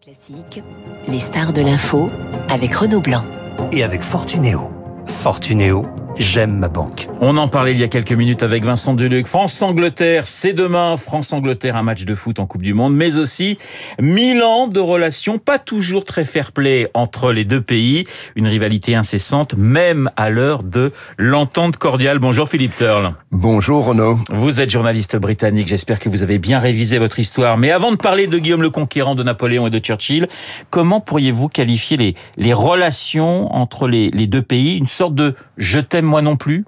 Classique, les stars de l'info avec Renaud Blanc. Et avec Fortunéo. Fortunéo, j'aime ma banque. On en parlait il y a quelques minutes avec Vincent Deluc. France-Angleterre, c'est demain. France-Angleterre, un match de foot en Coupe du Monde, mais aussi mille ans de relations pas toujours très fair-play entre les deux pays. Une rivalité incessante, même à l'heure de l'entente cordiale. Bonjour Philippe Turle. Bonjour Renaud. Vous êtes journaliste britannique. J'espère que vous avez bien révisé votre histoire. Mais avant de parler de Guillaume le Conquérant, de Napoléon et de Churchill, comment pourriez-vous qualifier les, les relations entre les, les deux pays? Une sorte de je t'aime moi non plus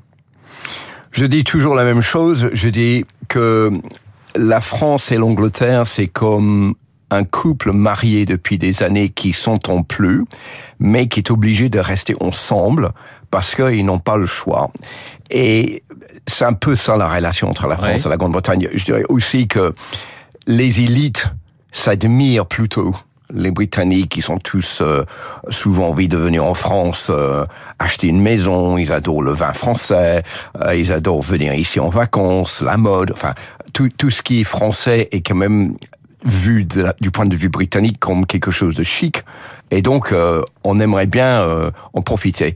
Je dis toujours la même chose. Je dis que la France et l'Angleterre, c'est comme un couple marié depuis des années qui s'entend plus, mais qui est obligé de rester ensemble parce qu'ils n'ont pas le choix. Et c'est un peu ça la relation entre la France et la Grande-Bretagne. Je dirais aussi que les élites s'admirent plutôt les Britanniques, qui sont tous euh, souvent envie de venir en France euh, acheter une maison, ils adorent le vin français, euh, ils adorent venir ici en vacances, la mode, enfin tout, tout ce qui est français est quand même vu de la- du point de vue britannique comme quelque chose de chic. Et donc, euh, on aimerait bien euh, en profiter.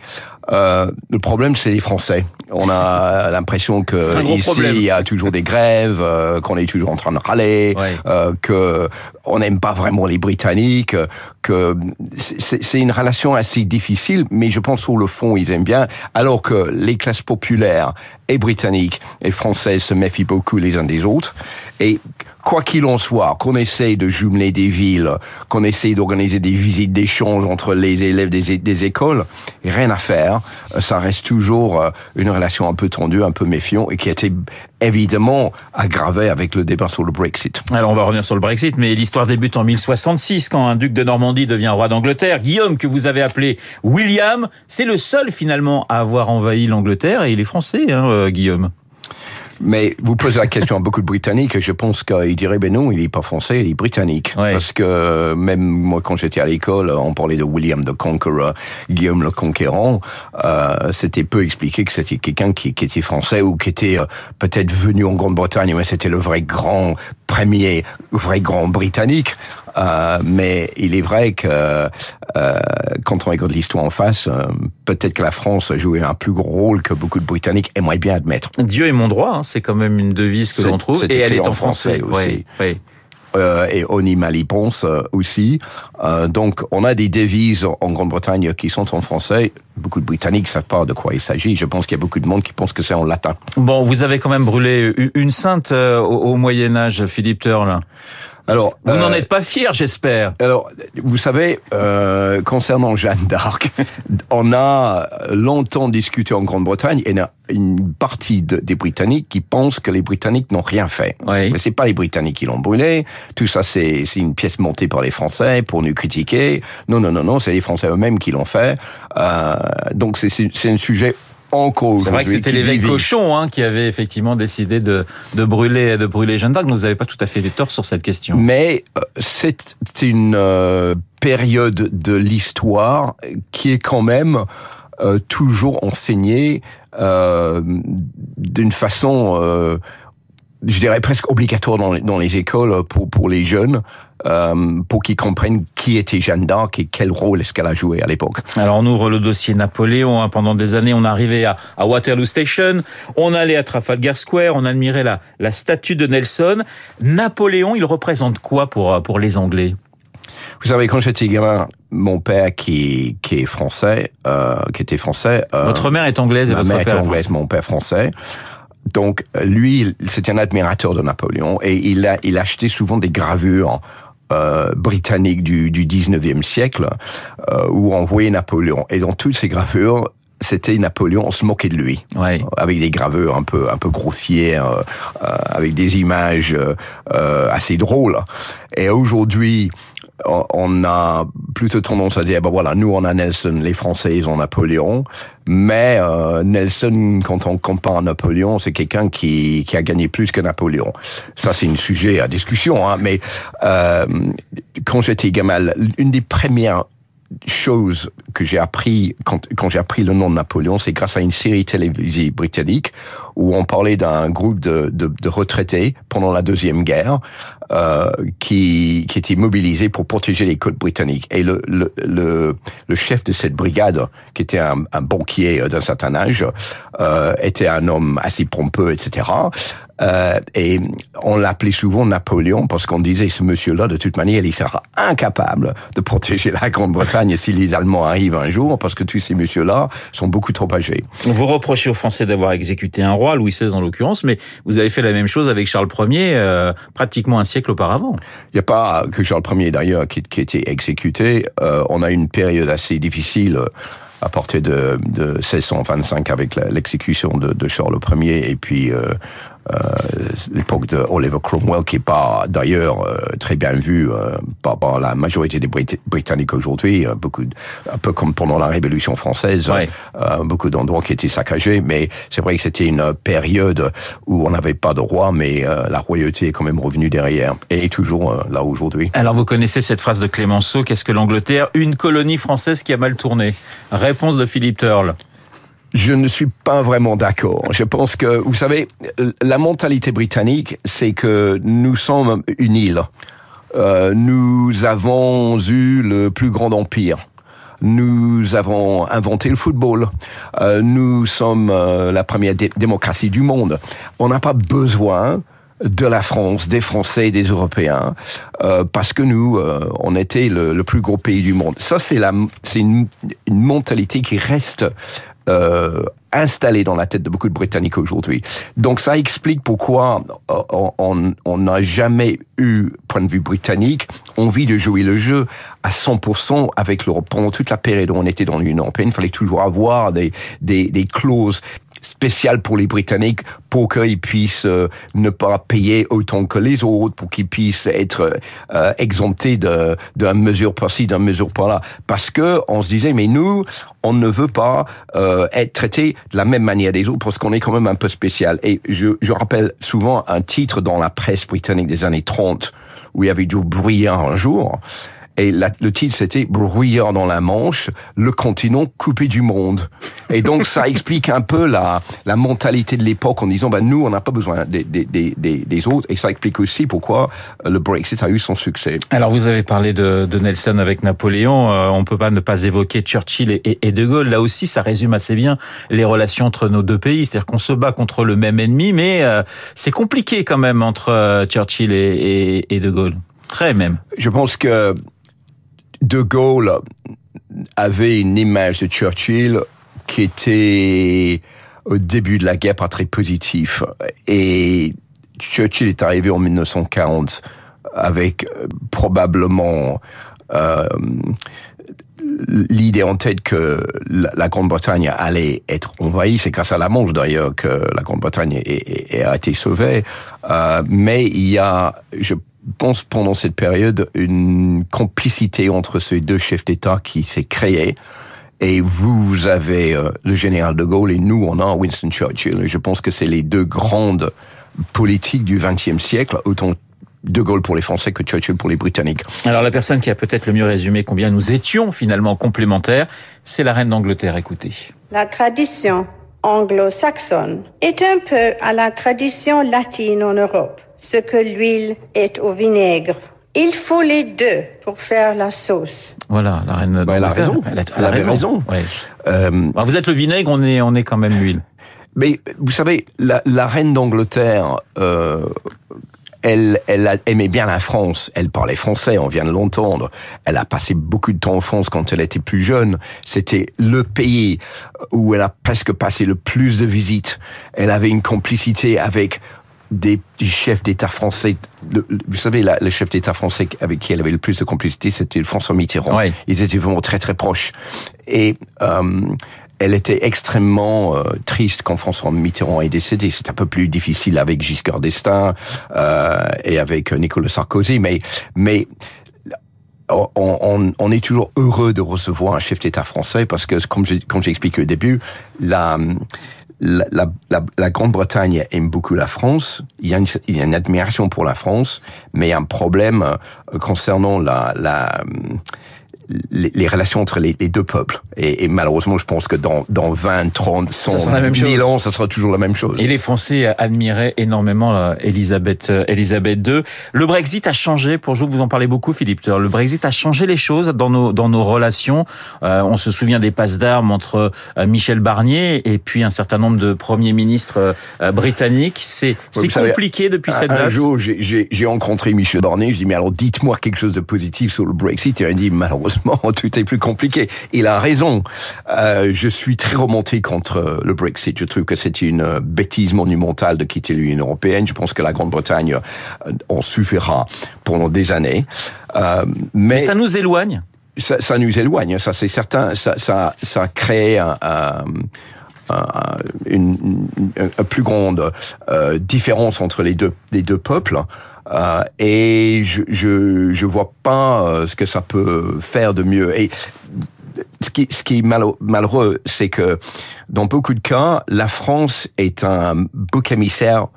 Euh, le problème, c'est les Français. On a l'impression que ici, problème. il y a toujours des grèves, euh, qu'on est toujours en train de râler, Ouais. euh, que on n'aime pas vraiment les Britanniques, que c'est une relation assez difficile, mais je pense sur le fond, ils aiment bien. Alors que les classes populaires et britanniques et françaises se méfient beaucoup les uns des autres. Et quoi qu'il en soit, qu'on essaye de jumeler des villes, qu'on essaye d'organiser des visites d'échange entre les élèves des, écoles, rien à faire. Euh, Ça reste toujours euh, une relation un peu tendue, un peu méfiant, et qui a été évidemment aggravée avec le débat sur le Brexit. Alors on va revenir sur le Brexit, mais l'histoire débute en 1066 quand un duc de Normandie devient roi d'Angleterre. Guillaume, que vous avez appelé William, c'est le seul finalement à avoir envahi l'Angleterre et il est français, hein, euh, Guillaume. Mais vous posez la question à beaucoup de Britanniques et je pense qu'ils diraient, ben non, il est pas français, il est britannique. Ouais. Parce que même moi, quand j'étais à l'école, on parlait de William the Conqueror, Guillaume le Conquérant. Euh, c'était peu expliqué que c'était quelqu'un qui, qui était français ou qui était euh, peut-être venu en Grande-Bretagne, mais c'était le vrai grand premier, vrai grand britannique. Euh, mais il est vrai que euh, quand on regarde l'histoire en face, euh, peut-être que la France a joué un plus gros rôle que beaucoup de Britanniques aimeraient bien admettre. Dieu est mon droit, hein, c'est quand même une devise que l'on trouve et elle est en en français. français aussi. Ouais, ouais. Euh, et Oni Malipons euh, aussi. Euh, donc, on a des devises en Grande-Bretagne qui sont en français. Beaucoup de Britanniques savent pas de quoi il s'agit. Je pense qu'il y a beaucoup de monde qui pense que c'est en latin. Bon, vous avez quand même brûlé une sainte au, au Moyen Âge, Philippe Turle. Alors, Vous euh, n'en êtes pas fier, j'espère. Alors, vous savez, euh, concernant Jeanne d'Arc, on a longtemps discuté en Grande-Bretagne et il y a une partie de- des Britanniques qui pensent que les Britanniques n'ont rien fait. Oui. Mais c'est pas les Britanniques qui l'ont brûlé. Tout ça, c'est une pièce montée par les Français pour nous critiquer. Non, non, non, non, c'est les Français eux-mêmes qui l'ont fait. Euh, donc, c'est un sujet encore C'est vrai que aujourd'hui c'était l'évêque. Cochon hein, qui avait effectivement décidé de, de brûler de brûler Jeanne d'Arc. Vous n'avez pas tout à fait des torts sur cette question. Mais euh, c'est une euh, période de l'histoire qui est quand même euh, toujours enseignée euh, d'une façon, euh, je dirais presque obligatoire dans les, dans les écoles pour, pour les jeunes, euh, pour qu'ils comprennent qui était Jeanne d'Arc et quel rôle est-ce qu'elle a joué à l'époque. Alors on ouvre le dossier Napoléon. hein. Pendant des années, on arrivait à, à Waterloo Station, on allait à Trafalgar Square, on admirait la, la statue de Nelson. Napoléon, il représente quoi pour, euh, pour les Anglais? Vous savez, quand j'étais gamin, mon père qui, qui est français, euh, qui était français, euh, Votre mère est anglaise et Ma votre mère père est anglaise, mon père français. Donc lui, c'était un admirateur de Napoléon et il a il achetait souvent des gravures euh, britanniques du, du 19e siècle euh, où on voyait Napoléon. Et dans toutes ces gravures, c'était Napoléon, on se moquait de lui Ouais. avec des gravures un peu un peu grossières, euh, euh, avec des images euh, euh, assez drôles. Et aujourd'hui, on- a plutôt tendance à dire, ben voilà, nous on a Nelson, les Français ils ont Napoléon, mais euh, Nelson, quand on compare à Napoléon, c'est quelqu'un qui, qui a gagné plus que Napoléon. Ça c'est un sujet à discussion, hein, mais euh, quand j'étais gamin, une des premières chose que j'ai appris quand, quand j'ai appris le nom de Napoléon, c'est grâce à une série télévisée britannique où on parlait d'un groupe de, de, de, retraités pendant la deuxième guerre euh, qui qui était mobilisé pour protéger les côtes britanniques. Et le le, le, le chef de cette brigade, qui était un, un banquier d'un certain âge, euh, était un homme assez pompeux, etc. Euh, et on l'appelait souvent Napoléon parce qu'on disait ce monsieur-là, de toute manière, il sera incapable de protéger la Grande-Bretagne si les Allemands arrivent un jour parce que tous ces messieurs-là sont beaucoup trop âgés. Vous reprochez aux Français d'avoir exécuté un roi, Louis XVI en l'occurrence, mais vous avez fait la même chose avec Charles Ier euh, pratiquement un siècle auparavant. Il n'y a pas que Charles Ier d'ailleurs qui, qui était exécuté. Euh, on a une période assez difficile à partir de, de 1625 avec l'exécution de, de, Charles Ier et puis euh, euh, l'époque de Oliver Cromwell qui est pas d'ailleurs euh, très bien vu euh, par, par, la majorité des Brit Britanniques aujourd'hui, euh, beaucoup un peu comme pendant la Révolution française, ouais. beaucoup d'endroits qui étaient saccagés, mais c'est vrai que c'était une période où on n'avait pas de roi, mais la royauté est quand même revenue derrière et est toujours là aujourd'hui. Alors vous connaissez cette phrase de Clémenceau, qu'est-ce que l'Angleterre Une colonie française qui a mal tourné? Réponse de Philippe Turle. Je ne suis pas vraiment d'accord. Je pense que, vous savez, la mentalité britannique, c'est que nous sommes une île. Euh, nous avons eu le plus grand empire. Nous avons inventé le football. Euh, nous sommes euh, la première dé démocratie du monde. On n'a pas besoin de la France, des Français, des Européens, euh, parce que nous, euh, on était le, le, plus gros pays du monde. Ça, c'est la, c'est une, une, mentalité qui reste euh, installée dans la tête de beaucoup de Britanniques aujourd'hui. Donc, ça explique pourquoi on n'a jamais eu, point de vue britannique, envie de jouer le jeu à 100% avec l'Europe. Pendant toute la période où on était dans l'Union européenne, il fallait toujours avoir des, des, des clauses spécial pour les Britanniques pour qu'ils puissent euh, ne pas payer autant que les autres, pour qu'ils puissent être euh, exemptés de d'un mesure par-ci, d'une mesure par-là. Parce que on se disait, mais nous, on ne veut pas euh, être traité de la même manière des autres parce qu'on est quand même un peu spécial. Et je, je rappelle souvent un titre dans la presse britannique des années 30 où il y avait du bruyant un jour. Et la, le titre, c'était Brouillard dans la Manche, le continent coupé du monde. Et donc, ça explique un peu la, la mentalité de l'époque en disant, bah, nous, on n'a pas besoin des, des, des, des, autres. Et ça explique aussi pourquoi le Brexit a eu son succès. Alors, vous avez parlé de, de Nelson avec Napoléon. Euh, on peut pas ne pas évoquer Churchill et, et, De Gaulle. Là aussi, ça résume assez bien les relations entre nos deux pays. C'est-à-dire qu'on se bat contre le même ennemi, mais euh, c'est compliqué quand même entre euh, Churchill et, et, et De Gaulle. Très même. Je pense que de Gaulle avait une image de Churchill qui était au début de la guerre pas très positif. Et Churchill est arrivé en 1940 avec euh, probablement euh, l'idée en tête que la Grande-Bretagne allait être envahie. C'est grâce à la Manche d'ailleurs que la Grande-Bretagne a été sauvée. Euh, mais il y a, je pense pendant cette période une complicité entre ces deux chefs d'État qui s'est créée. Et vous avez euh, le général de Gaulle et nous, on a Winston Churchill. Et je pense que c'est les deux grandes politiques du XXe siècle, autant de Gaulle pour les Français que Churchill pour les Britanniques. Alors la personne qui a peut-être le mieux résumé combien nous étions finalement complémentaires, c'est la reine d'Angleterre. Écoutez. La tradition anglo-saxonne est un peu à la tradition latine en Europe, ce que l'huile est au vinaigre. Il faut les deux pour faire la sauce. Voilà, la reine. Bah, elle a raison. Elle, a, elle, elle avait raison. raison. Ouais. Euh, bah, vous êtes le vinaigre, on est, on est quand même l'huile. Mais vous savez, la, la reine d'Angleterre, euh, elle, elle aimait bien la France. Elle parlait français, on vient de l'entendre. Elle a passé beaucoup de temps en France quand elle était plus jeune. C'était le pays où elle a presque passé le plus de visites. Elle avait une complicité avec des, chefs d'État français. Le, vous savez, la, le chef d'État français avec qui elle avait le plus de complicité, c'était François Mitterrand. Oui. Ils étaient vraiment très très proches. Et euh, elle était extrêmement euh, triste quand François Mitterrand est décédé. C'est un peu plus difficile avec Giscard d'Estaing euh, et avec Nicolas Sarkozy, mais mais on, on, on, est toujours heureux de recevoir un chef d'État français parce que, comme j'ai comme expliqué au début, la la, la, la Grande-Bretagne aime beaucoup la France. Il y, a une, il y a une admiration pour la France, mais il y a un problème concernant la, la les, les relations entre les, les deux peuples. Et, et, malheureusement, je pense que dans, dans 20, 30, 100, 1000 ans, ça sera toujours la même chose. Et les Français admiraient énormément Elisabeth, Elisabeth II. Le Brexit a changé, pour vous, vous en parlez beaucoup, Philippe. Le Brexit a changé les choses dans nos, dans nos relations. Euh, on se souvient des passes d'armes entre euh, Michel Barnier et puis un certain nombre de premiers ministres euh, britanniques. C'est c'est compliqué savez, depuis cette date. Un jour, j'ai rencontré Michel Barnier. Je dis mais alors dites-moi quelque chose de positif sur le Brexit. Il m'a dit malheureusement tout est plus compliqué. Il a raison. Euh, je suis très remonté contre le Brexit. Je trouve que c'est une bêtise monumentale de quitter l'Union européenne. Je pense que la Grande-Bretagne en suffira pendant des années. Euh, mais, mais ça nous éloigne? Ça, ça, nous éloigne, ça c'est certain. Ça, ça, ça crée un, un, une, une, plus grande euh, différence entre les deux, les deux peuples. Euh, et je, je, vois pas euh, ce que ça peut faire de mieux. Et ce qui, ce qui est malheureux, c'est que dans beaucoup de cas, la France est un bouc émissaire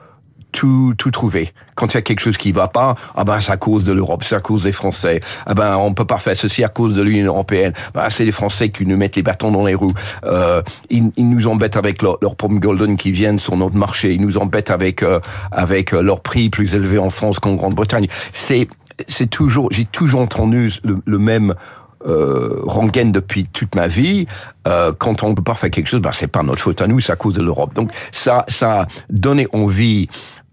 tout, tout trouver. Quand il y a quelque chose qui va pas, ah ben c'est à cause de l'Europe, c'est à cause des Français. Ah ben on peut pas faire ceci à cause de l'Union européenne. Ben, c'est les Français qui nous mettent les bâtons dans les roues. Euh, ils, ils, nous embêtent avec leurs leur pommes golden qui viennent sur notre marché. Ils nous embêtent avec euh, avec euh, leurs prix plus élevés en France qu'en Grande-Bretagne. C'est c'est toujours, j'ai toujours entendu le, le même euh, rengaine depuis toute ma vie. Euh, quand on ne peut pas faire quelque chose, ben c'est pas notre faute à nous, c'est à cause de l'Europe. Donc ça, ça a donné envie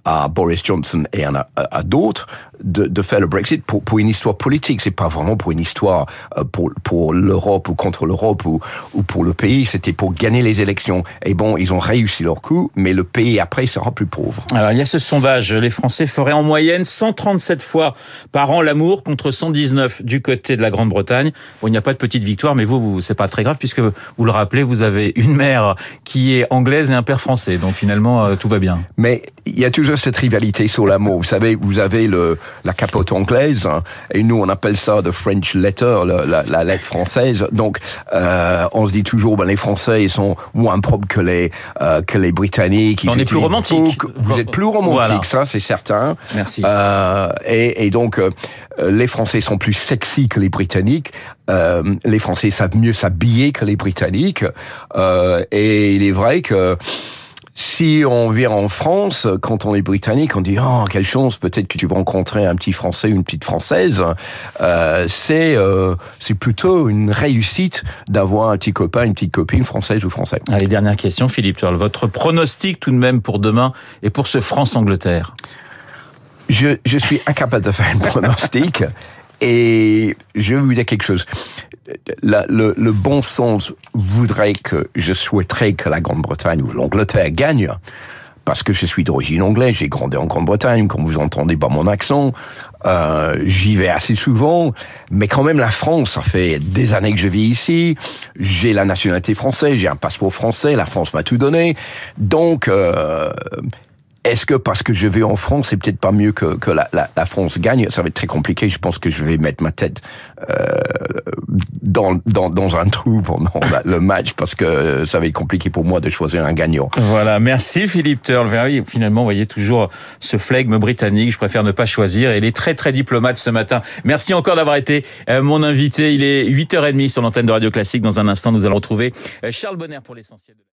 à Boris Johnson et à, d'autres de, de, faire le Brexit pour, pour une histoire politique. C'est pas vraiment pour une histoire euh, pour, pour l'Europe ou contre l'Europe ou, ou pour le pays. C'était pour gagner les élections. Et bon, ils ont réussi leur coup, mais le pays après sera plus pauvre. Alors il y a ce sondage. Les Français feraient en moyenne 137 fois par an l'amour contre 119 du côté de la Grande-Bretagne. Bon, il n'y a pas de petite victoire, mais vous, vous c'est pas très grave puisque vous le rappelez, vous avez une mère qui est anglaise et un père français. Donc finalement, euh, tout va bien. Mais il y a toujours cette rivalité sur l'amour. Vous savez, vous avez le, la capote anglaise, hein, et nous on appelle ça the French letter, la, la, la lettre française. Donc euh, on se dit toujours, ben les Français ils sont moins propres que les euh, que les Britanniques. on est plus romantique. Vous êtes plus romantique, voilà. ça c'est certain. Merci. Euh, et, et, donc euh, les Français sont plus sexy que les Britanniques. Euh, les Français savent mieux s'habiller que les Britanniques. et il est vrai que si on vient en France, quand on est britannique, on dit oh quelle chance, peut-être que tu vas rencontrer un petit Français, une petite Française. Euh, c'est euh, c'est plutôt une réussite d'avoir un petit copain, une petite copine française ou français. Allez dernière question, Philippe Turle. Votre pronostic tout de même pour demain et pour ce France-Angleterre? Je, je suis incapable de faire un pronostic. Et je vais vous dire quelque chose. La, le, le, bon sens voudrait que je souhaiterais que la Grande-Bretagne ou l'Angleterre gagne, parce que je suis d'origine anglaise, j'ai grandi en Grande-Bretagne, comme vous entendez par mon accent, euh, j'y vais assez souvent, mais quand même la France, ça fait des années que je vis ici, j'ai la nationalité française, j'ai un passeport français, la France m'a tout donné, donc... Euh, est-ce que parce que je vais en France, c'est peut-être pas mieux que, la, France gagne? Ça va être très compliqué. Je pense que je vais mettre ma tête euh, dans, un trou pendant le match parce que ça va être compliqué pour moi de choisir un gagnant. Voilà, merci Philippe Turle. Finalement, vous voyez toujours ce flegme britannique. Je préfère ne pas choisir. Et il est très très diplomate ce matin. Merci encore d'avoir été euh, mon invité. Il est 8h30 sur l'antenne de Radio Classique. Dans un instant, nous allons retrouver euh, Charles Bonner pour l'essentiel.